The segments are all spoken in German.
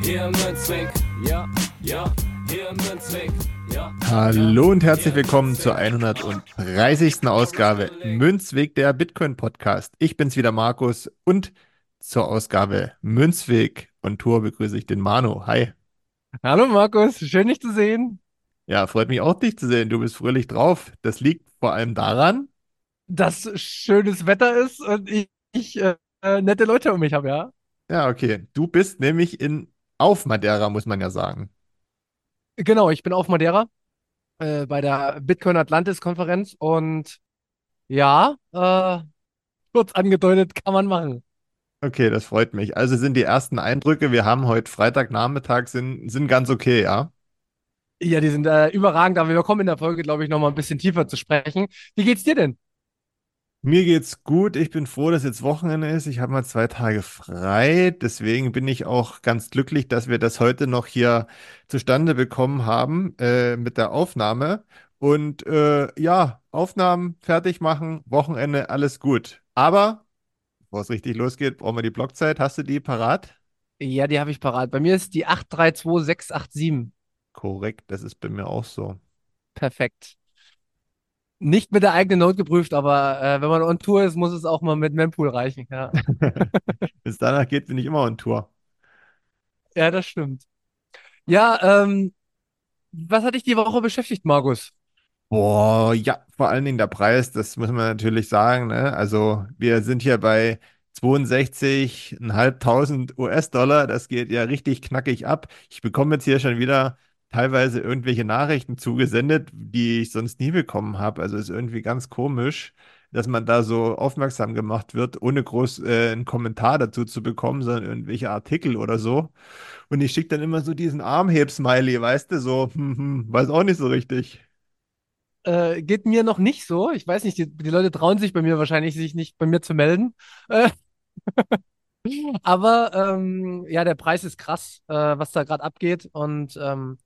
Hier im Münzweg, ja, ja, hier im Münzweg. Ja, Hallo und herzlich willkommen zur 130. Ausgabe Münzweg der Bitcoin Podcast. Ich bin's wieder Markus und zur Ausgabe Münzweg und Tour begrüße ich den Manu. Hi. Hallo Markus, schön dich zu sehen. Ja, freut mich auch dich zu sehen. Du bist fröhlich drauf. Das liegt vor allem daran, Dass schönes Wetter ist und ich, ich äh, äh, nette Leute um mich habe, ja. ja, okay, du bist nämlich in auf Madeira, muss man ja sagen. Genau, ich bin auf Madeira äh, bei der Bitcoin Atlantis Konferenz und ja, äh, kurz angedeutet kann man machen. Okay, das freut mich. Also sind die ersten Eindrücke, wir haben heute Freitagnachmittag, sind, sind ganz okay, ja? Ja, die sind äh, überragend, aber wir kommen in der Folge, glaube ich, nochmal ein bisschen tiefer zu sprechen. Wie geht's dir denn? Mir geht's gut. Ich bin froh, dass jetzt Wochenende ist. Ich habe mal zwei Tage frei. Deswegen bin ich auch ganz glücklich, dass wir das heute noch hier zustande bekommen haben äh, mit der Aufnahme. Und äh, ja, Aufnahmen fertig machen, Wochenende, alles gut. Aber bevor es richtig losgeht, brauchen wir die Blockzeit. Hast du die parat? Ja, die habe ich parat. Bei mir ist die 832687. Korrekt, das ist bei mir auch so. Perfekt. Nicht mit der eigenen Note geprüft, aber äh, wenn man on Tour ist, muss es auch mal mit Mempool reichen. Ja, Bis danach geht, bin ich immer on Tour. ja das stimmt. Ja, ähm, was hat dich die Woche beschäftigt, Markus? Boah, ja, vor allen Dingen der Preis, das muss man natürlich sagen, ne? Also wir sind hier bei 62.500 US-Dollar, das geht ja richtig knackig ab. Ich bekomme jetzt hier schon wieder teilweise irgendwelche Nachrichten zugesendet, die ich sonst nie bekommen habe. Also ist irgendwie ganz komisch, dass man da so aufmerksam gemacht wird, ohne groß äh, einen Kommentar dazu zu bekommen, sondern irgendwelche Artikel oder so. Und ich schicke dann immer so diesen Armheb-Smiley, weißt du, so, hm, hm, weiß auch nicht so richtig. Äh, geht mir noch nicht so. Ich weiß nicht, die, die Leute trauen sich bei mir wahrscheinlich, sich nicht bei mir zu melden. Äh, aber ähm, ja, der Preis ist krass, äh, was da gerade abgeht. Und ähm,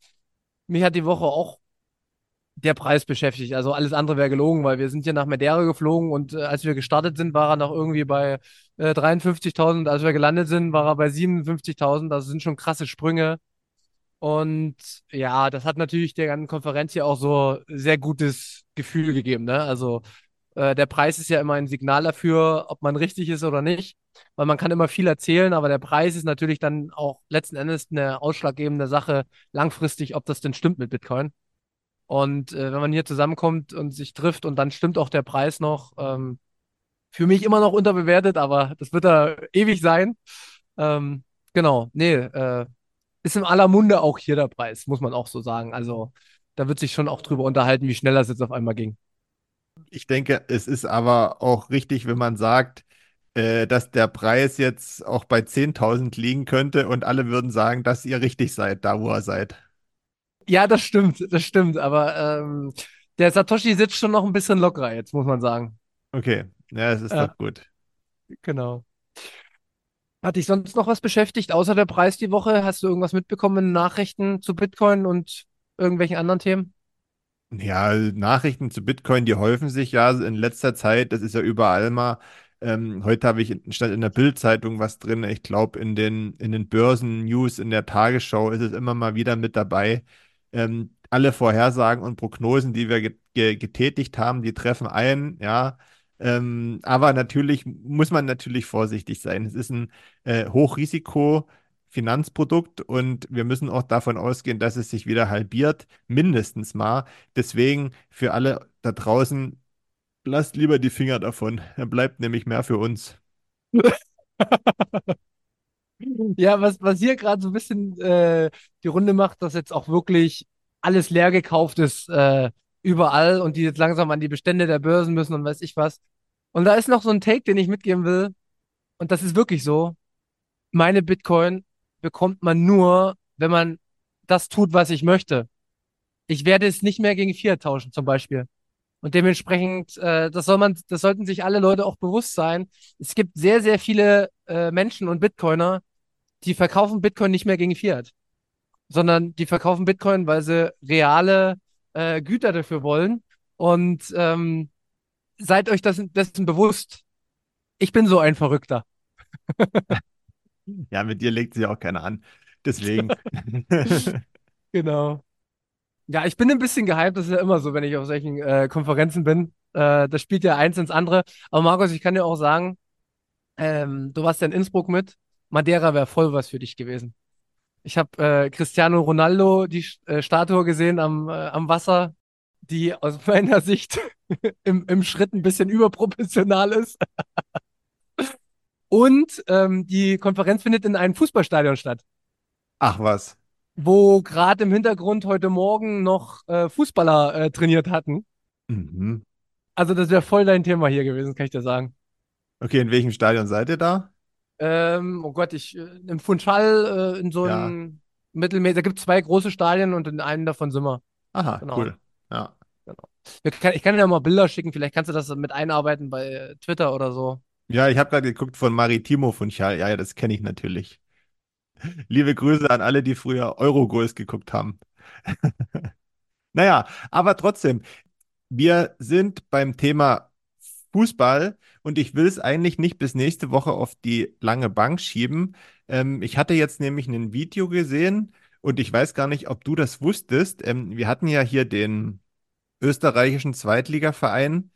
mich hat die Woche auch der Preis beschäftigt. Also alles andere wäre gelogen, weil wir sind hier nach Madeira geflogen und äh, als wir gestartet sind, war er noch irgendwie bei äh, 53.000. Als wir gelandet sind, war er bei 57.000. Das sind schon krasse Sprünge. Und ja, das hat natürlich der ganzen Konferenz hier auch so sehr gutes Gefühl gegeben, ne? Also äh, der Preis ist ja immer ein Signal dafür, ob man richtig ist oder nicht, weil man kann immer viel erzählen, aber der Preis ist natürlich dann auch letzten Endes eine ausschlaggebende Sache langfristig, ob das denn stimmt mit Bitcoin. Und äh, wenn man hier zusammenkommt und sich trifft und dann stimmt auch der Preis noch, ähm, für mich immer noch unterbewertet, aber das wird da ewig sein. Ähm, genau, nee, äh, ist in aller Munde auch hier der Preis, muss man auch so sagen. Also da wird sich schon auch drüber unterhalten, wie schnell das jetzt auf einmal ging. Ich denke, es ist aber auch richtig, wenn man sagt, äh, dass der Preis jetzt auch bei 10.000 liegen könnte und alle würden sagen, dass ihr richtig seid, da wo ihr seid. Ja, das stimmt, das stimmt, aber ähm, der Satoshi sitzt schon noch ein bisschen lockerer jetzt, muss man sagen. Okay, ja, es ist Ja, doch gut. genau. Hat dich sonst noch was beschäftigt, außer der Preis die Woche? Hast du irgendwas mitbekommen in Nachrichten zu Bitcoin und irgendwelchen anderen Themen? Ja, Nachrichten zu Bitcoin, die häufen sich ja in letzter Zeit. Das ist ja überall mal. Ähm, heute habe ich stand in der Bild-Zeitung was drin. Ich glaube, in den, in den Börsen-News, in der Tagesschau ist es immer mal wieder mit dabei. Ähm, alle Vorhersagen und Prognosen, die wir ge ge getätigt haben, die treffen ein, ja. Ähm, aber natürlich muss man natürlich vorsichtig sein. Es ist ein äh, Hochrisiko-Finanzprodukt und wir müssen auch davon ausgehen, dass es sich wieder halbiert, mindestens mal. Deswegen für alle da draußen, lasst lieber die Finger davon. Er bleibt nämlich mehr für uns. Ja, was, was hier gerade so ein bisschen äh, die Runde macht, dass jetzt auch wirklich alles leer gekauft ist, äh, überall und die jetzt langsam an die Bestände der Börsen müssen und weiß ich was. Und da ist noch so ein Take, den ich mitgeben will. Und das ist wirklich so. Meine Bitcoin bekommt man nur, wenn man das tut, was ich möchte. Ich werde es nicht mehr gegen Fiat tauschen, zum Beispiel. Und dementsprechend, äh, das soll man, das sollten sich alle Leute auch bewusst sein. Es gibt sehr, sehr viele äh, Menschen und Bitcoiner, die verkaufen Bitcoin nicht mehr gegen Fiat, sondern die verkaufen Bitcoin, weil sie reale äh, Güter dafür wollen. Und ähm, seid euch das, dessen bewusst. Ich bin so ein Verrückter. Ja, mit dir legt sich auch keiner an. Deswegen. Genau. Ja, ich bin ein bisschen gehypt, das ist ja immer so, wenn ich auf solchen äh, Konferenzen bin. Äh, das spielt ja eins ins andere. Aber Markus, ich kann dir auch sagen, ähm, du warst ja in Innsbruck mit. Madeira wäre voll was für dich gewesen. Ich habe äh, Cristiano Ronaldo die äh, Statue gesehen am, äh, am Wasser, die aus meiner Sicht im, im Schritt ein bisschen überproportional ist. Und ähm, die Konferenz findet in einem Fußballstadion statt, Ach was. wo gerade im Hintergrund heute Morgen noch äh, Fußballer äh, trainiert hatten. Mhm. Also das wäre voll dein Thema hier gewesen, kann ich dir sagen. Okay, in welchem Stadion seid ihr da? Ähm, oh Gott, ich äh, im Funchal äh, in so Ja. einem Mittelmeer, da gibt es zwei große Stadien und in einem davon sind wir. Aha, Genau. cool. Ja. Kann, ich kann dir ja mal Bilder schicken, vielleicht kannst du das mit einarbeiten bei äh, Twitter oder so. Ja, ich habe gerade geguckt von Maritimo von Schal. Ja, ja, das kenne ich natürlich. Liebe Grüße an alle, die früher Eurogoals geguckt haben. Naja, aber trotzdem, wir sind beim Thema Fußball und ich will es eigentlich nicht bis nächste Woche auf die lange Bank schieben. Ähm, ich hatte jetzt nämlich ein Video gesehen und ich weiß gar nicht, ob du das wusstest. Ähm, wir hatten ja hier den österreichischen Zweitligaverein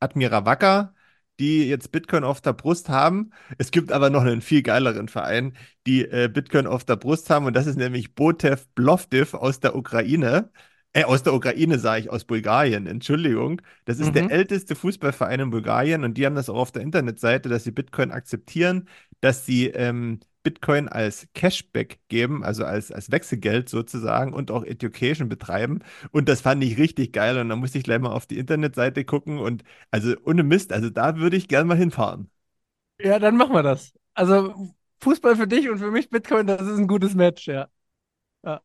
Admira Wacker, die jetzt Bitcoin auf der Brust haben. Es gibt aber noch einen viel geileren Verein, die äh, Bitcoin auf der Brust haben und das ist nämlich Botev Plovdiv aus der Ukraine. Äh, aus der Ukraine sage ich, aus Bulgarien, Entschuldigung. Das ist der Mhm. älteste Fußballverein in Bulgarien und die haben das auch auf der Internetseite, dass sie Bitcoin akzeptieren, dass sie ähm, Bitcoin als Cashback geben, also als, als Wechselgeld sozusagen und auch Education betreiben. Und das fand ich richtig geil und da musste ich gleich mal auf die Internetseite gucken und also ohne Mist, also da würde ich gern mal hinfahren. Ja, dann machen wir das. Also Fußball für dich und für mich Bitcoin, das ist ein gutes Match, ja. ja.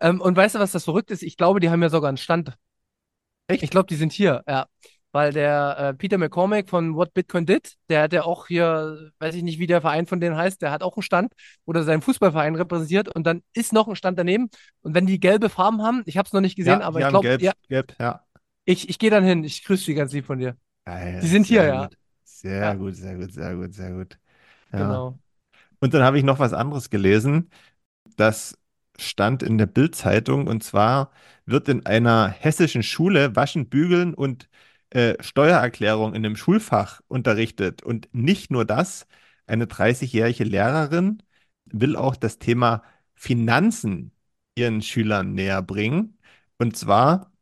Ähm, und weißt du, was das verrückt ist? Ich glaube, die haben ja sogar einen Stand. Echt? Ich glaube, die sind hier, ja. Weil der äh, Peter McCormack von What Bitcoin Did, der hat ja auch hier, weiß ich nicht, wie der Verein von denen heißt, der hat auch einen Stand, wo er seinen Fußballverein repräsentiert und dann ist noch ein Stand daneben. Und wenn die gelbe Farben haben, ich habe es noch nicht gesehen, Ja, aber ich glaube, gelb, ja, gelb, ja. ich, ich gehe dann hin. Ich grüße die ganz lieb von dir. Geil, Die sind hier, sehr ja. gut. Sehr Ja. gut, sehr gut, sehr gut, sehr gut. Ja. Genau. Und dann habe ich noch was anderes gelesen. Das stand in der Bild-Zeitung und zwar wird in einer hessischen Schule Waschen, Bügeln und äh, Steuererklärung in einem Schulfach unterrichtet. Und nicht nur das, eine 30-jährige Lehrerin will auch das Thema Finanzen ihren Schülern näher bringen. Und zwar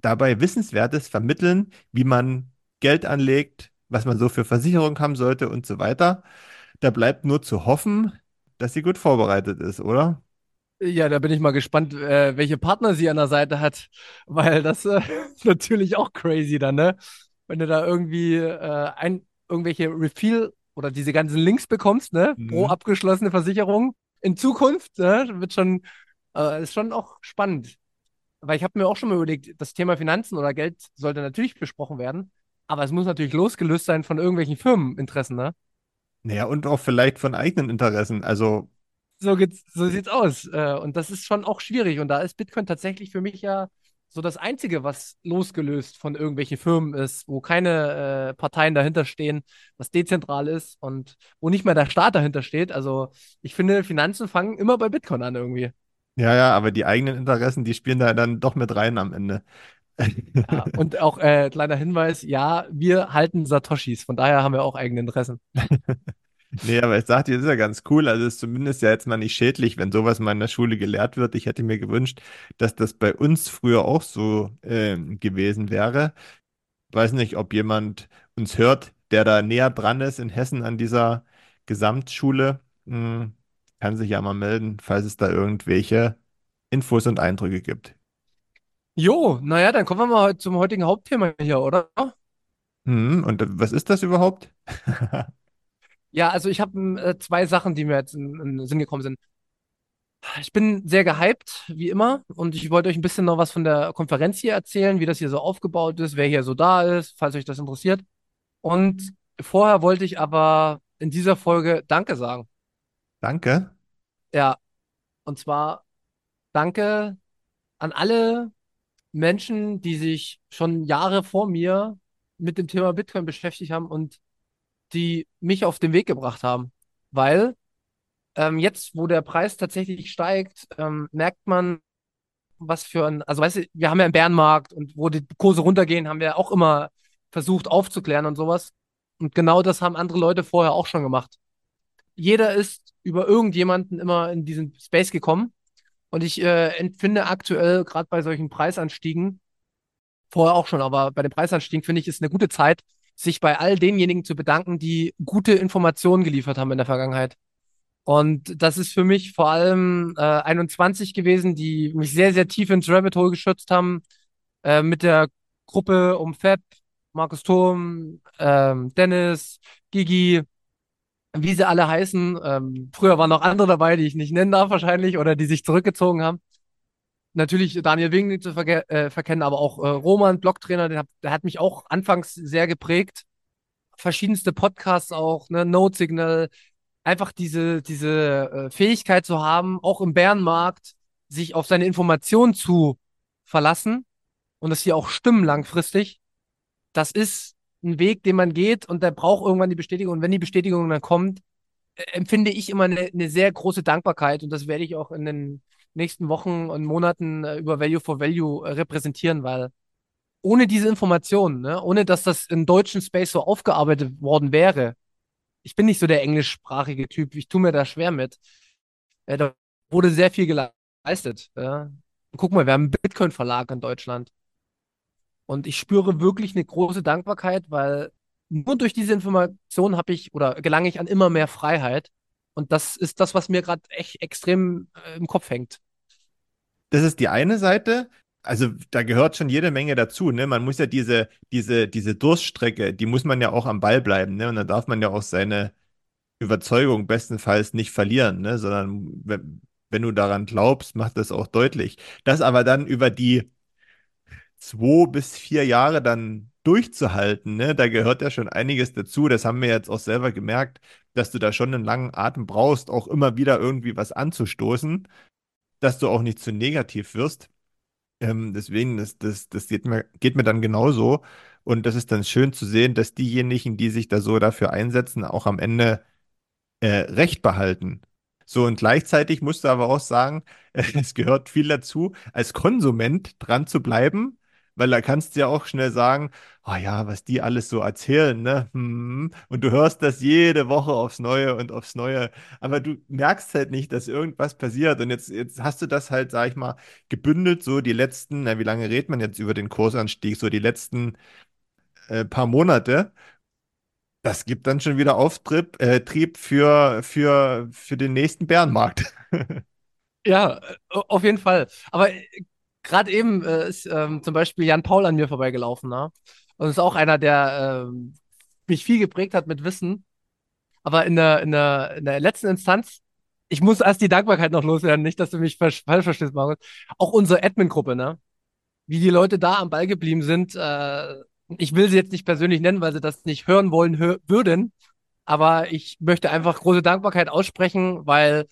dabei Wissenswertes vermitteln, wie man Geld anlegt, was man so für Versicherung haben sollte und so weiter. Da bleibt nur zu hoffen, dass sie gut vorbereitet ist, oder? Ja, da bin ich mal gespannt, äh, welche Partner sie an der Seite hat, weil das äh, ist natürlich auch crazy dann, ne? Wenn du da irgendwie äh, ein, irgendwelche Refill oder diese ganzen Links bekommst, ne? Pro Mhm. abgeschlossene Versicherung in Zukunft, ne? Wird schon, äh, ist schon auch spannend. Weil ich habe mir auch schon mal überlegt, das Thema Finanzen oder Geld sollte natürlich besprochen werden, aber es muss natürlich losgelöst sein von irgendwelchen Firmeninteressen, ne? Naja, und auch vielleicht von eigenen Interessen. Also, So geht's, so sieht's aus. Äh, und das ist schon auch schwierig. Und da ist Bitcoin tatsächlich für mich ja so das Einzige, was losgelöst von irgendwelchen Firmen ist, wo keine äh, Parteien dahinter stehen, was dezentral ist und wo nicht mehr der Staat dahinter steht. Also ich finde, Finanzen fangen immer bei Bitcoin an irgendwie. ja, ja, aber die eigenen Interessen, die spielen da dann doch mit rein am Ende. Ja, und auch äh, kleiner Hinweis, ja, wir halten Satoshis, von daher haben wir auch eigene Interessen. Nee, aber ich sag dir, das ist ja ganz cool. Also es ist zumindest ja jetzt mal nicht schädlich, wenn sowas mal in der Schule gelehrt wird. Ich hätte mir gewünscht, dass das bei uns früher auch so ähm, gewesen wäre. Weiß nicht, ob jemand uns hört, der da näher dran ist in Hessen an dieser Gesamtschule. Hm, kann sich ja mal melden, falls es da irgendwelche Infos und Eindrücke gibt. Jo, naja, dann kommen wir mal zum heutigen Hauptthema hier, oder? Hm, und was ist das überhaupt? Ja, also ich habe äh, zwei Sachen, die mir jetzt in, in den Sinn gekommen sind. Ich bin sehr gehypt, wie immer, und ich wollte euch ein bisschen noch was von der Konferenz hier erzählen, wie das hier so aufgebaut ist, wer hier so da ist, falls euch das interessiert. Und vorher wollte ich aber in dieser Folge Danke sagen. Danke. Ja, und zwar Danke an alle Menschen, die sich schon Jahre vor mir mit dem Thema Bitcoin beschäftigt haben und die mich auf den Weg gebracht haben. Weil ähm, jetzt, wo der Preis tatsächlich steigt, ähm, merkt man, was für ein, also weißt du, wir haben ja einen Bärenmarkt und wo die Kurse runtergehen, haben wir auch immer versucht aufzuklären und sowas. Und genau das haben andere Leute vorher auch schon gemacht. Jeder ist über irgendjemanden immer in diesen Space gekommen. Und ich äh, empfinde aktuell, gerade bei solchen Preisanstiegen, vorher auch schon, aber bei den Preisanstiegen finde ich, ist eine gute Zeit, sich bei all denjenigen zu bedanken, die gute Informationen geliefert haben in der Vergangenheit. Und das ist für mich vor allem äh, 21 gewesen, die mich sehr, sehr tief ins Rabbit Hole geschützt haben, äh, mit der Gruppe um Fab, Markus Thurm, ähm, Dennis, Gigi, wie sie alle heißen. Ähm, früher waren noch andere dabei, die ich nicht nennen darf wahrscheinlich oder die sich zurückgezogen haben. Natürlich Daniel Wing nicht zu verke äh, verkennen, aber auch äh, Roman, Blocktrainer, der, der hat mich auch anfangs sehr geprägt. Verschiedenste Podcasts auch, ne, Note Signal, einfach diese, diese äh, Fähigkeit zu haben, auch im Bärenmarkt sich auf seine Informationen zu verlassen und das hier auch stimmen langfristig. Das ist ein Weg, den man geht und der braucht irgendwann die Bestätigung. Und wenn die Bestätigung dann kommt, äh, empfinde ich immer eine, eine sehr große Dankbarkeit und das werde ich auch in den nächsten Wochen und Monaten äh, über Value for Value äh, repräsentieren, weil ohne diese Informationen, ne, ohne dass das im deutschen Space so aufgearbeitet worden wäre, ich bin nicht so der englischsprachige Typ, ich tue mir da schwer mit. Äh, da wurde sehr viel geleistet. Ja. Guck mal, wir haben einen Bitcoin-Verlag in Deutschland. Und ich spüre wirklich eine große Dankbarkeit, weil nur durch diese Information habe ich oder gelange ich an immer mehr Freiheit. Und das ist das, was mir gerade echt extrem äh, im Kopf hängt. Das ist die eine Seite. Also da gehört schon jede Menge dazu, ne? Man muss ja diese, diese, diese Durststrecke, die muss man ja auch am Ball bleiben, ne? Und da darf man ja auch seine Überzeugung bestenfalls nicht verlieren, ne? Sondern wenn, wenn du daran glaubst, macht das auch deutlich. Das aber dann über die zwei bis vier Jahre dann durchzuhalten, ne? Da gehört ja schon einiges dazu. Das haben wir jetzt auch selber gemerkt, dass du da schon einen langen Atem brauchst, auch immer wieder irgendwie was anzustoßen, dass du auch nicht zu negativ wirst. Ähm, deswegen, das, das, das geht mir, geht mir dann genauso. Und das ist dann schön zu sehen, dass diejenigen, die sich da so dafür einsetzen, auch am Ende äh, Recht behalten. So, und gleichzeitig musst du aber auch sagen, es gehört viel dazu, als Konsument dran zu bleiben weil da kannst du ja auch schnell sagen, oh ja, was die alles so erzählen, ne? Hm. Und du hörst das jede Woche aufs Neue und aufs Neue, aber du merkst halt nicht, dass irgendwas passiert. Und jetzt, jetzt hast du das halt, sag ich mal, gebündelt, so die letzten, na, wie lange redet man jetzt über den Kursanstieg, so die letzten äh, paar Monate. Das gibt dann schon wieder Auftrieb äh, Trieb für, für, für den nächsten Bärenmarkt. Ja, äh, auf jeden Fall. Aber äh, gerade eben äh, ist ähm, zum Beispiel Jan Paul an mir vorbeigelaufen, ne? Und ist auch einer, der ähm, mich viel geprägt hat mit Wissen. Aber in der, in der, in der letzten Instanz, ich muss erst die Dankbarkeit noch loswerden, nicht, dass du mich falsch verstehst, Markus. Auch unsere Admin-Gruppe, ne? Wie die Leute da am Ball geblieben sind. Äh, ich will sie jetzt nicht persönlich nennen, weil sie das nicht hören wollen hör würden. Aber ich möchte einfach große Dankbarkeit aussprechen, weil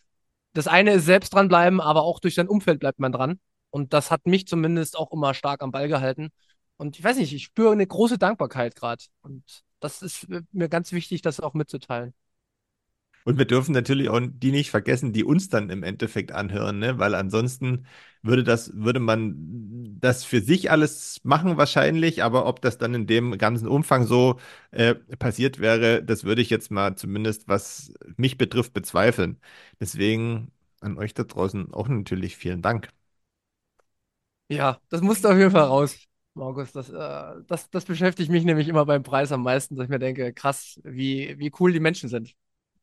das eine ist selbst dranbleiben, aber auch durch sein Umfeld bleibt man dran. Und das hat mich zumindest auch immer stark am Ball gehalten. Und ich weiß nicht, ich spüre eine große Dankbarkeit gerade. Und das ist mir ganz wichtig, das auch mitzuteilen. Und wir dürfen natürlich auch die nicht vergessen, die uns dann im Endeffekt anhören, ne? Weil ansonsten würde das, würde man das für sich alles machen wahrscheinlich, aber ob das dann in dem ganzen Umfang so äh, passiert wäre, das würde ich jetzt mal zumindest, was mich betrifft, bezweifeln. Deswegen an euch da draußen auch natürlich vielen Dank. Ja, das musste auf jeden Fall raus, Markus. Das, äh, das, das beschäftigt mich nämlich immer beim Preis am meisten, dass ich mir denke, krass, wie, wie cool die Menschen sind,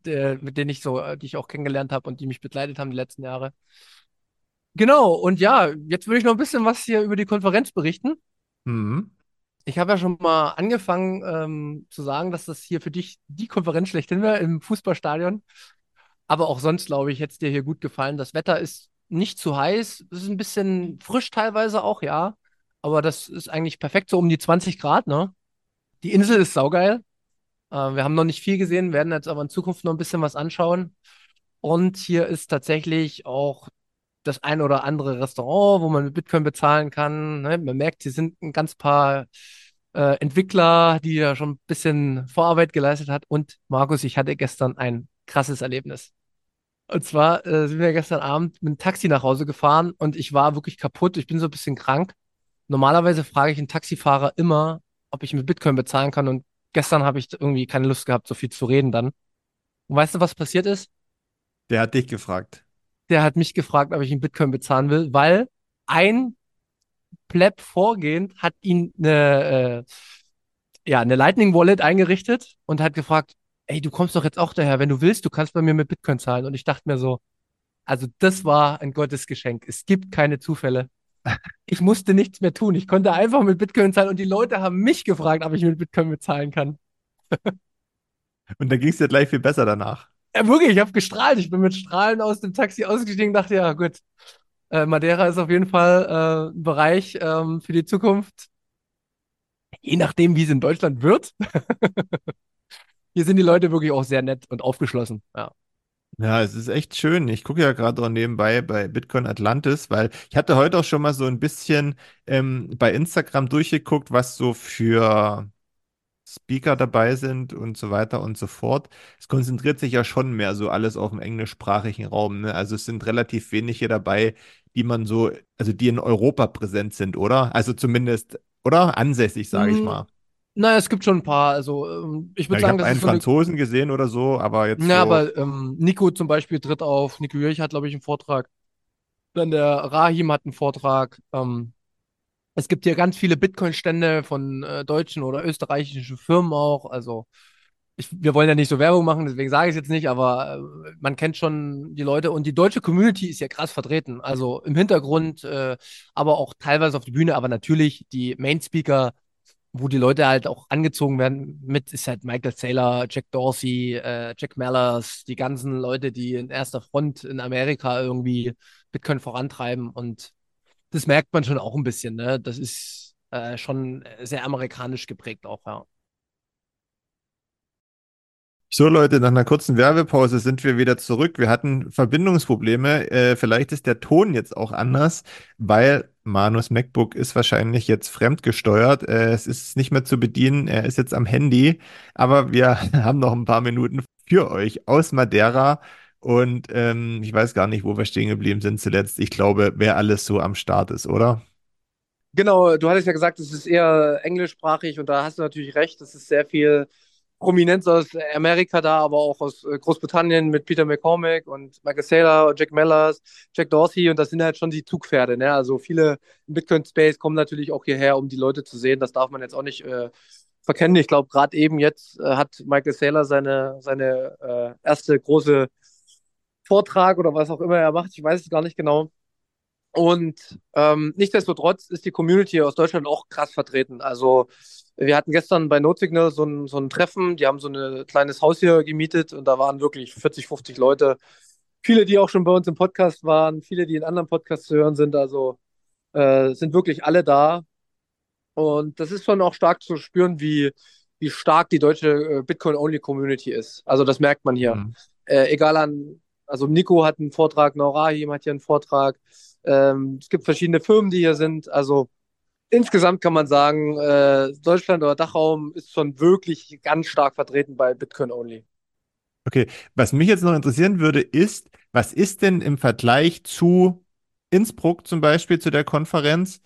die, mit denen ich so, äh, die ich auch kennengelernt habe und die mich begleitet haben die letzten Jahre. Genau, und ja, jetzt würde ich noch ein bisschen was hier über die Konferenz berichten. Mhm. Ich habe ja schon mal angefangen ähm, zu sagen, dass das hier für dich die Konferenz schlechthin wäre im Fußballstadion. Aber auch sonst, glaube ich, hätte es dir hier gut gefallen. Das Wetter ist nicht zu heiß. Es ist ein bisschen frisch teilweise auch, ja. Aber das ist eigentlich perfekt, so um die 20 Grad, ne? Die Insel ist saugeil. Äh, wir haben noch nicht viel gesehen, werden jetzt aber in Zukunft noch ein bisschen was anschauen. Und hier ist tatsächlich auch das ein oder andere Restaurant, wo man mit Bitcoin bezahlen kann. Ne? Man merkt, hier sind ein ganz paar äh, Entwickler, die ja schon ein bisschen Vorarbeit geleistet hat. Und Markus, ich hatte gestern ein krasses Erlebnis. Und zwar äh, sind wir gestern Abend mit dem Taxi nach Hause gefahren und ich war wirklich kaputt. Ich bin so ein bisschen krank. Normalerweise frage ich einen Taxifahrer immer, ob ich mit Bitcoin bezahlen kann. Und gestern habe ich irgendwie keine Lust gehabt, so viel zu reden dann. Und weißt du, was passiert ist? Der hat dich gefragt. Der hat mich gefragt, ob ich in Bitcoin bezahlen will, weil ein Pleb vorgehend hat ihn eine, äh, ja, eine Lightning Wallet eingerichtet und hat gefragt, ey, du kommst doch jetzt auch daher, wenn du willst, du kannst bei mir mit Bitcoin zahlen. Und ich dachte mir so, also das war ein Gottesgeschenk. Es gibt keine Zufälle. Ich musste nichts mehr tun. Ich konnte einfach mit Bitcoin zahlen und die Leute haben mich gefragt, ob ich mit Bitcoin bezahlen kann. Und dann ging es dir gleich viel besser danach. Ja, wirklich, ich habe gestrahlt. Ich bin mit Strahlen aus dem Taxi ausgestiegen und dachte, ja, gut. Äh, Madeira ist auf jeden Fall äh, ein Bereich ähm, für die Zukunft. Je nachdem, wie es in Deutschland wird. Hier sind die Leute wirklich auch sehr nett und aufgeschlossen. Ja. Ja, es ist echt schön. Ich gucke ja gerade auch nebenbei bei Bitcoin Atlantis, weil ich hatte heute auch schon mal so ein bisschen ähm, bei Instagram durchgeguckt, was so für Speaker dabei sind und so weiter und so fort. Es konzentriert sich ja schon mehr so alles auf dem englischsprachigen Raum. Ne? Also es sind relativ wenige dabei, die man so, also die in Europa präsent sind, oder? Also zumindest, oder? Ansässig, sage ich Mm, mal. Naja, es gibt schon ein paar. Also, ähm, ich Ja, würde ich sagen, habe das einen so eine. Franzosen gesehen oder so, aber jetzt Na, so, aber ähm, Nico zum Beispiel tritt auf. Nico Jürch hat, glaube ich, einen Vortrag. Dann der Rahim hat einen Vortrag. Ähm, es gibt hier ganz viele Bitcoin-Stände von äh, deutschen oder österreichischen Firmen auch. Also, ich, wir wollen ja nicht so Werbung machen, deswegen sage ich es jetzt nicht, aber äh, man kennt schon die Leute und die deutsche Community ist ja krass vertreten. Also im Hintergrund, äh, aber auch teilweise auf der Bühne, aber natürlich die Main-Speaker, wo die Leute halt auch angezogen werden mit, ist halt Michael Saylor, Jack Dorsey, äh, Jack Mallers, die ganzen Leute, die in erster Front in Amerika irgendwie Bitcoin vorantreiben und das merkt man schon auch ein bisschen, ne? Das ist äh, schon sehr amerikanisch geprägt auch, ja. So, Leute, nach einer kurzen Werbepause sind wir wieder zurück. Wir hatten Verbindungsprobleme. Äh, vielleicht ist der Ton jetzt auch anders, weil Manus MacBook ist wahrscheinlich jetzt fremdgesteuert. Äh, es ist nicht mehr zu bedienen. Er ist jetzt am Handy. Aber wir haben noch ein paar Minuten für euch aus Madeira. Und ähm, ich weiß gar nicht, wo wir stehen geblieben sind zuletzt. Ich glaube, wer alles so am Start ist, oder? Genau, du hattest ja gesagt, es ist eher englischsprachig und da hast du natürlich recht, es ist sehr viel Prominenz aus Amerika da, aber auch aus äh, Großbritannien mit Peter McCormack und Michael Saylor, Jack Mellers, Jack Dorsey und das sind halt schon die Zugpferde, ne? Also viele im Bitcoin-Space kommen natürlich auch hierher, um die Leute zu sehen. Das darf man jetzt auch nicht äh, verkennen. Ich glaube, gerade eben jetzt äh, hat Michael Saylor seine, seine äh, erste große Vortrag oder was auch immer er macht, ich weiß es gar nicht genau. Und ähm, nichtsdestotrotz ist die Community aus Deutschland auch krass vertreten. Also wir hatten gestern bei Notsignal so ein, so ein Treffen, die haben so ein kleines Haus hier gemietet und da waren wirklich 40, 50 Leute. Viele, die auch schon bei uns im Podcast waren, viele, die in anderen Podcasts zu hören sind. Also äh, sind wirklich alle da. Und das ist schon auch stark zu spüren, wie, wie stark die deutsche äh, Bitcoin-Only-Community ist. Also das merkt man hier. Mhm. Äh, egal an, also Nico hat einen Vortrag, Norahim hat hier einen Vortrag. Ähm, es gibt verschiedene Firmen, die hier sind. Also insgesamt kann man sagen, äh, Deutschland oder Dachraum ist schon wirklich ganz stark vertreten bei Bitcoin Only. Okay, was mich jetzt noch interessieren würde, ist, was ist denn im Vergleich zu Innsbruck zum Beispiel, zu der Konferenz,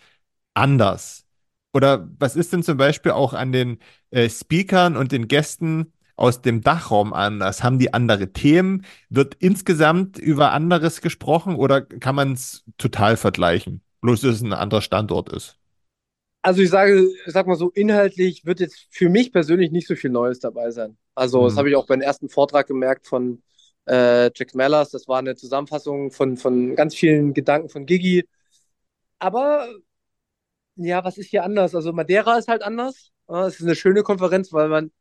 anders? Oder was ist denn zum Beispiel auch an den äh, Speakern und den Gästen aus dem Dachraum anders? Haben die andere Themen? Wird insgesamt über anderes gesprochen oder kann man es total vergleichen? Bloß, dass es ein anderer Standort ist. Also ich sage, ich sag mal so, inhaltlich wird jetzt für mich persönlich nicht so viel Neues dabei sein. Also das Hm. habe ich auch beim ersten Vortrag gemerkt von äh, Jack Mellers. Das war eine Zusammenfassung von, von ganz vielen Gedanken von Gigi. Aber ja, was ist hier anders? Also Madeira ist halt anders. Es ist eine schöne Konferenz, weil man,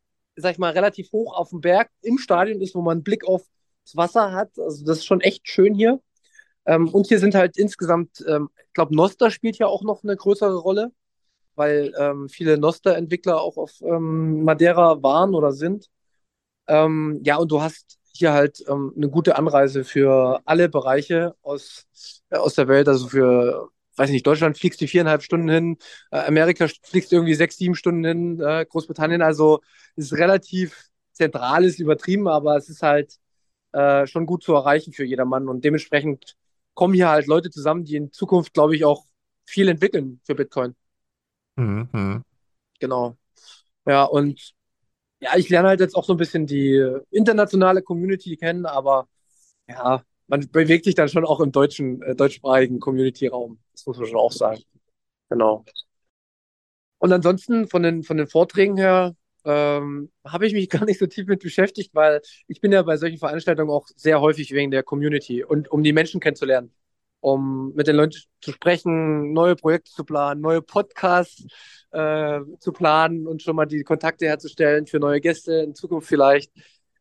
sag ich mal, relativ hoch auf dem Berg im Stadion ist, wo man einen Blick auf Wasser hat. Also das ist schon echt schön hier. Ähm, und hier sind halt insgesamt, ähm, ich glaube, Noster spielt ja auch noch eine größere Rolle, weil ähm, viele Noster-Entwickler auch auf ähm, Madeira waren oder sind. Ähm, ja, und du hast hier halt ähm, eine gute Anreise für alle Bereiche aus, äh, aus der Welt. Also für, weiß nicht, Deutschland fliegst du viereinhalb Stunden hin, äh, Amerika fliegst irgendwie sechs, sieben Stunden hin, äh, Großbritannien. Also ist relativ zentral, ist übertrieben, aber es ist halt äh, schon gut zu erreichen für jedermann. Und dementsprechend kommen hier halt Leute zusammen, die in Zukunft, glaube ich, auch viel entwickeln für Bitcoin. Mhm. Genau. Ja, und ja, ich lerne halt jetzt auch so ein bisschen die internationale Community kennen, aber ja, man bewegt sich dann schon auch im deutschen, äh, deutschsprachigen Community-Raum. Das muss man schon auch sagen. Genau. Und ansonsten von den, von den Vorträgen her ähm, habe ich mich gar nicht so tief mit beschäftigt, weil ich bin ja bei solchen Veranstaltungen auch sehr häufig wegen der Community und um die Menschen kennenzulernen, um mit den Leuten zu sprechen, neue Projekte zu planen, neue Podcasts äh, zu planen und schon mal die Kontakte herzustellen für neue Gäste in Zukunft vielleicht.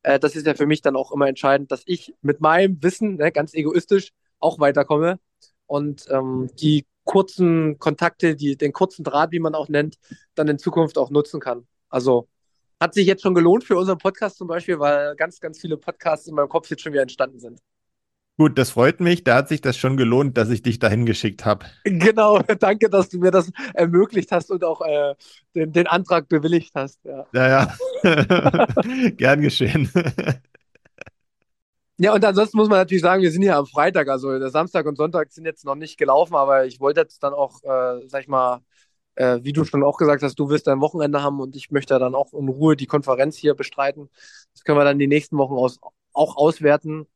Äh, das ist ja für mich dann auch immer entscheidend, dass ich mit meinem Wissen, ne, ganz egoistisch, auch weiterkomme und ähm, die kurzen Kontakte, die, den kurzen Draht, wie man auch nennt, dann in Zukunft auch nutzen kann. Also hat sich jetzt schon gelohnt für unseren Podcast zum Beispiel, weil ganz, ganz viele Podcasts in meinem Kopf jetzt schon wieder entstanden sind. Gut, das freut mich. Da hat sich das schon gelohnt, dass ich dich dahin geschickt habe. Genau, danke, dass du mir das ermöglicht hast und auch äh, den, den, Antrag bewilligt hast. Ja, ja. ja. Gern geschehen. Ja, und ansonsten muss man natürlich sagen, wir sind hier am Freitag, also der Samstag und Sonntag sind jetzt noch nicht gelaufen, aber ich wollte jetzt dann auch, äh, sag ich mal, äh, wie du schon auch gesagt hast, du wirst dein Wochenende haben und ich möchte dann auch in Ruhe die Konferenz hier bestreiten. Das können wir dann die nächsten Wochen aus, auch auswerten.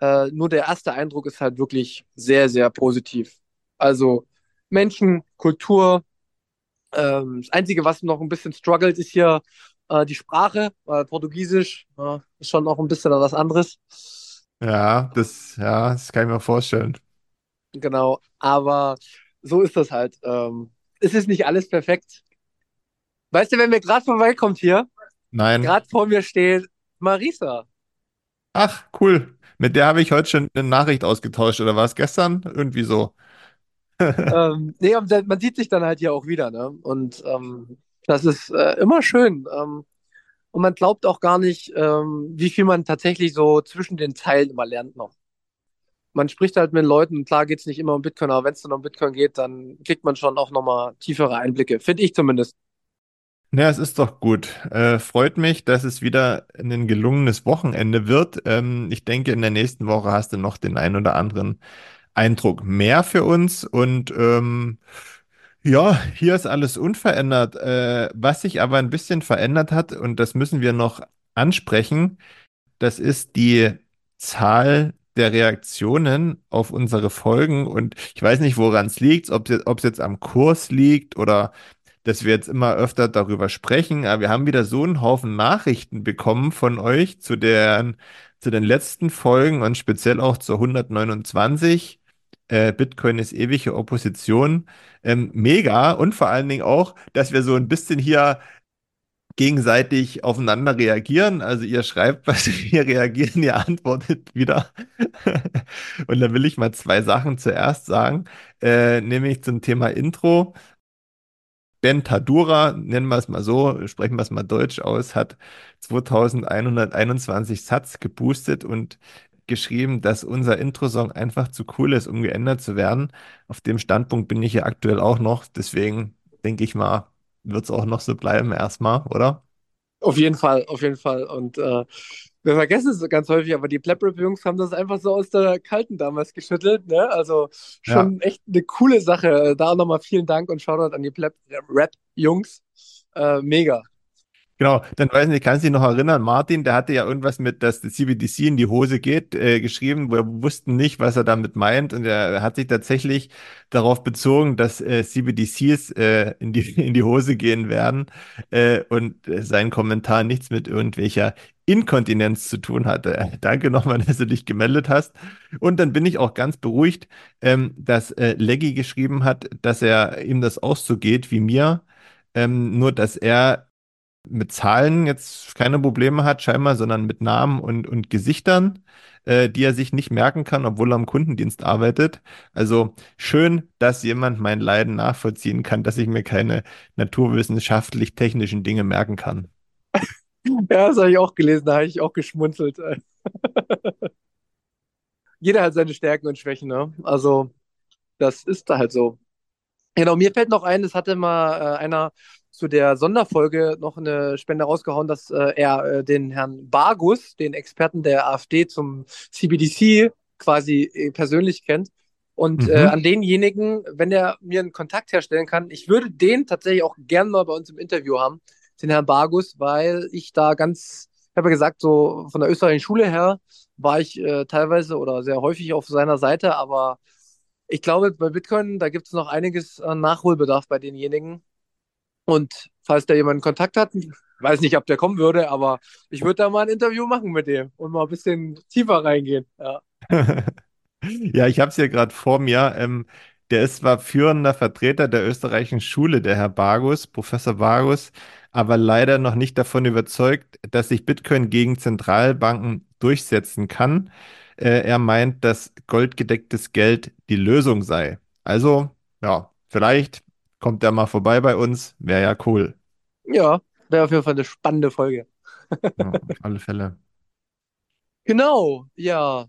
Äh, nur der erste Eindruck ist halt wirklich sehr, sehr positiv. Also Menschen, Kultur. Ähm, das Einzige, was noch ein bisschen struggelt, ist hier äh, die Sprache. weil Portugiesisch ist schon noch ein bisschen was anderes. Ja, das, ja, das kann ich mir vorstellen. Genau, aber so ist das halt. Ähm, es ist nicht alles perfekt. Weißt du, wenn mir gerade vorbeikommt hier, Nein. gerade vor mir steht Marisa. Ach, cool. Mit der habe ich heute schon eine Nachricht ausgetauscht, oder war es gestern? Irgendwie so. ähm, nee, man sieht sich dann halt hier auch wieder, ne? Und ähm, das ist äh, immer schön. Ähm, und man glaubt auch gar nicht, ähm, wie viel man tatsächlich so zwischen den Zeilen immer lernt noch. Man spricht halt mit Leuten klar geht es nicht immer um Bitcoin, aber wenn es dann um Bitcoin geht, dann kriegt man schon auch nochmal tiefere Einblicke, finde ich zumindest. Ja, es ist doch gut. Äh, freut mich, dass es wieder ein gelungenes Wochenende wird. Ähm, ich denke, in der nächsten Woche hast du noch den ein oder anderen Eindruck mehr für uns. Und ähm, ja, hier ist alles unverändert. Äh, was sich aber ein bisschen verändert hat, und das müssen wir noch ansprechen, das ist die Zahl der Reaktionen auf unsere Folgen. Und ich weiß nicht, woran es liegt, ob es jetzt am Kurs liegt oder dass wir jetzt immer öfter darüber sprechen. Aber wir haben wieder so einen Haufen Nachrichten bekommen von euch zu, der, zu den letzten Folgen und speziell auch zur 129. Äh, Bitcoin ist ewige Opposition. Ähm, mega und vor allen Dingen auch, dass wir so ein bisschen hier gegenseitig aufeinander reagieren. Also ihr schreibt was, wir reagieren, ihr antwortet wieder. und da will ich mal zwei Sachen zuerst sagen, äh, nämlich zum Thema Intro. Ben Tadura, nennen wir es mal so, sprechen wir es mal deutsch aus, hat 2121 Satz geboostet und geschrieben, dass unser Intro-Song einfach zu cool ist, um geändert zu werden. Auf dem Standpunkt bin ich ja aktuell auch noch. Deswegen denke ich mal, wird es auch noch so bleiben erstmal, oder? Auf jeden Fall, auf jeden Fall. Und äh, wir vergessen es ganz häufig, aber die Plap-Rap-Jungs haben das einfach so aus der Kalten damals geschüttelt. Ne? Also schon ja. echt eine coole Sache. Da nochmal vielen Dank und Shoutout an die Plap-Rap-Jungs. Äh, mega. Genau, dann weiß ich nicht, kannst du dich noch erinnern, Martin, der hatte ja irgendwas mit, dass die CBDC in die Hose geht, äh, geschrieben, wo wir wussten nicht, was er damit meint. Und er hat sich tatsächlich darauf bezogen, dass äh, CBDCs äh, in, die, in die Hose gehen werden äh, und äh, sein Kommentar nichts mit irgendwelcher Inkontinenz zu tun hatte. Äh, danke nochmal, dass du dich gemeldet hast. Und dann bin ich auch ganz beruhigt, ähm, dass äh, Leggy geschrieben hat, dass er ihm das auch so geht wie mir. Ähm, nur, dass er mit Zahlen jetzt keine Probleme hat, scheinbar, sondern mit Namen und, und Gesichtern, äh, die er sich nicht merken kann, obwohl er am Kundendienst arbeitet. Also schön, dass jemand mein Leiden nachvollziehen kann, dass ich mir keine naturwissenschaftlich-technischen Dinge merken kann. Ja, das habe ich auch gelesen, da habe ich auch geschmunzelt. Jeder hat seine Stärken und Schwächen, ne? Also, das ist da halt so. Genau, mir fällt noch ein, es hatte mal äh, einer zu der Sonderfolge noch eine Spende rausgehauen, dass äh, er äh, den Herrn Bargus, den Experten der AfD zum CBDC quasi äh, persönlich kennt. Und mhm. äh, an denjenigen, wenn er mir einen Kontakt herstellen kann, ich würde den tatsächlich auch gern mal bei uns im Interview haben, den Herrn Bargus, weil ich da ganz, ich habe ja gesagt, so von der österreichischen Schule her war ich äh, teilweise oder sehr häufig auf seiner Seite, aber ich glaube, bei Bitcoin, da gibt es noch einiges an Nachholbedarf bei denjenigen. Und falls da jemand Kontakt hat, weiß nicht, ob der kommen würde, aber ich würde da mal ein Interview machen mit dem und mal ein bisschen tiefer reingehen. Ja, ja ich habe es hier gerade vor mir. Ähm, der ist zwar führender Vertreter der österreichischen Schule, der Herr Bargus, Professor Bargus, aber leider noch nicht davon überzeugt, dass sich Bitcoin gegen Zentralbanken durchsetzen kann. Äh, er meint, dass goldgedecktes Geld die Lösung sei. Also, ja, vielleicht kommt er mal vorbei bei uns. Wäre ja cool. Ja, wäre auf jeden Fall eine spannende Folge. ja, auf alle Fälle. Genau, ja.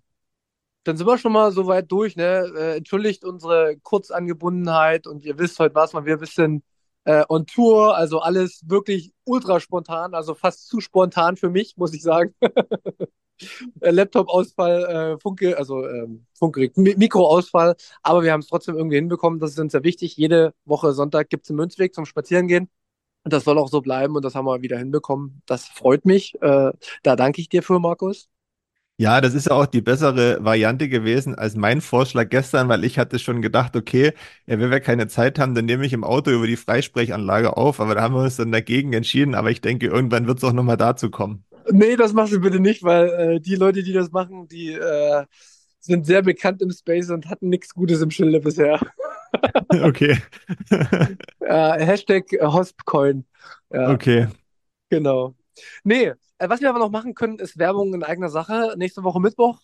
Dann sind wir schon mal so weit durch, ne? Äh, entschuldigt unsere Kurzangebundenheit und ihr wisst, heute war es mal wieder ein bisschen äh, on Tour, also alles wirklich ultra spontan, also fast zu spontan für mich, muss ich sagen. Äh, Laptop-Ausfall, äh, Funke, also ähm, Funke, Mikroausfall, aber wir haben es trotzdem irgendwie hinbekommen. Das ist uns sehr wichtig. Jede Woche Sonntag gibt es einen Münzweg zum Spazierengehen. Und das soll auch so bleiben und das haben wir wieder hinbekommen. Das freut mich. Äh, da danke ich dir für, Markus. Ja, das ist ja auch die bessere Variante gewesen als mein Vorschlag gestern, weil ich hatte schon gedacht, okay, ja, wenn wir keine Zeit haben, dann nehme ich im Auto über die Freisprechanlage auf, aber da haben wir uns dann dagegen entschieden, aber ich denke, irgendwann wird es auch nochmal dazu kommen. Nee, das machst du bitte nicht, weil äh, die Leute, die das machen, die äh, sind sehr bekannt im Space und hatten nichts Gutes im Schilde bisher. okay. ja, Hashtag Hospcoin. Ja, okay. Genau. Nee, äh, was wir aber noch machen können, ist Werbung in eigener Sache. Nächste Woche Mittwoch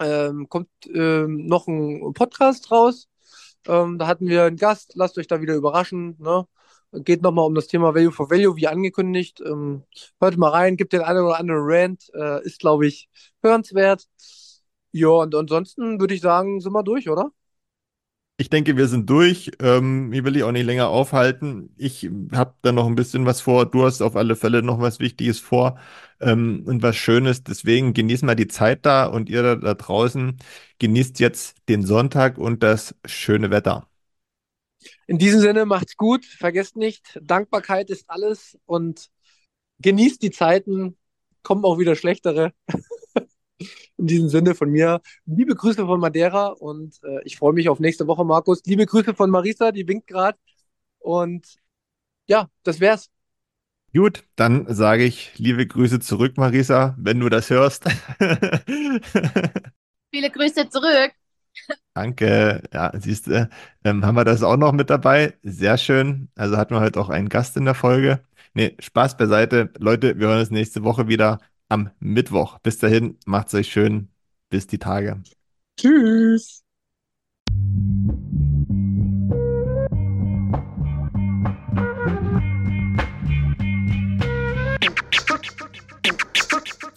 ähm, kommt ähm, noch ein Podcast raus. Ähm, da hatten wir einen Gast. Lasst euch da wieder überraschen. Ne? Geht nochmal um das Thema Value for Value, wie angekündigt. Ähm, hört mal rein, gibt den einen oder anderen Rant. Äh, ist, glaube ich, hörenswert. Ja, und ansonsten würde ich sagen, sind wir durch, oder? Ich denke, wir sind durch. Ähm, ich will dich auch nicht länger aufhalten. Ich habe da noch ein bisschen was vor. Du hast auf alle Fälle noch was Wichtiges vor ähm, und was Schönes. Deswegen genießt mal die Zeit da und ihr da, da draußen genießt jetzt den Sonntag und das schöne Wetter. In diesem Sinne, macht's gut. Vergesst nicht, Dankbarkeit ist alles und genießt die Zeiten. Kommen auch wieder schlechtere. In diesem Sinne von mir, liebe Grüße von Madeira und äh, ich freue mich auf nächste Woche, Markus. Liebe Grüße von Marisa, die winkt gerade. Und ja, das wär's. Gut, dann sage ich liebe Grüße zurück, Marisa, wenn du das hörst. Viele Grüße zurück. Danke. Ja, siehst du, ähm, haben wir das auch noch mit dabei? Sehr schön. Also hatten wir heute auch einen Gast in der Folge. Nee, Spaß beiseite. Leute, wir hören uns nächste Woche wieder am Mittwoch. Bis dahin, macht's euch schön. Bis die Tage. Tschüss.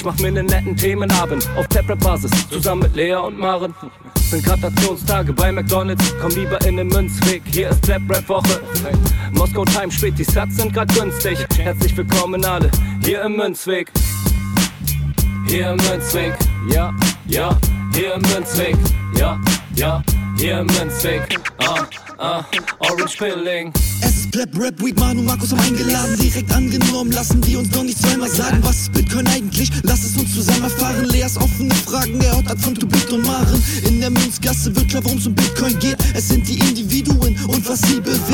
Ich mach mir einen netten Themenabend auf Taprap-Basis, zusammen mit Lea und Maren. Sind Gratationstage bei McDonalds, komm lieber in den Münzweg, hier ist Trap Rap Woche. Moskau Time spät, die Sats sind grad günstig. Herzlich willkommen alle, hier im Münzweg. Hier im Münzweg, ja, ja, hier im Münzweg, ja, ja, hier im Münzweg. Ah, ah, Orange Pilling. Es ist Pleb, Rap, Weed, Manu, Markus haben eingeladen, direkt angenommen, lassen die uns doch nicht zweimal sagen, was ist Fragen, er hat von Tubit und Maren. In der Münzgasse wird klar, worum es um Bitcoin geht, es sind die Individuen und was sie bewegt.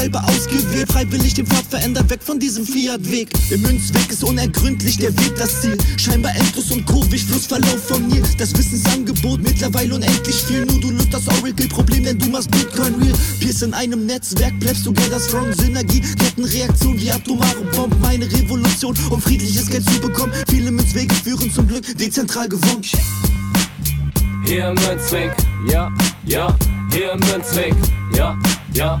Selber ausgewählt, freiwillig den Pfad verändert, weg von diesem Fiat-Weg. Im Münzweg ist unergründlich der Weg das Ziel, scheinbar endlos und kurvig, Flussverlauf von mir. Das Wissensangebot mittlerweile unendlich viel, nur du löst das Oracle-Problem, denn du machst Bitcoin real. Pierce in einem Netzwerk, bleibst together strong, Synergie, Kettenreaktion wie atomare Bomben, meine Revolution, um friedliches Geld zu bekommen. Viele Münzwege führen zum Glück dezentral gewonnen. Hier im Münzweg, ja, ja, hier im Münzweg, ja, ja,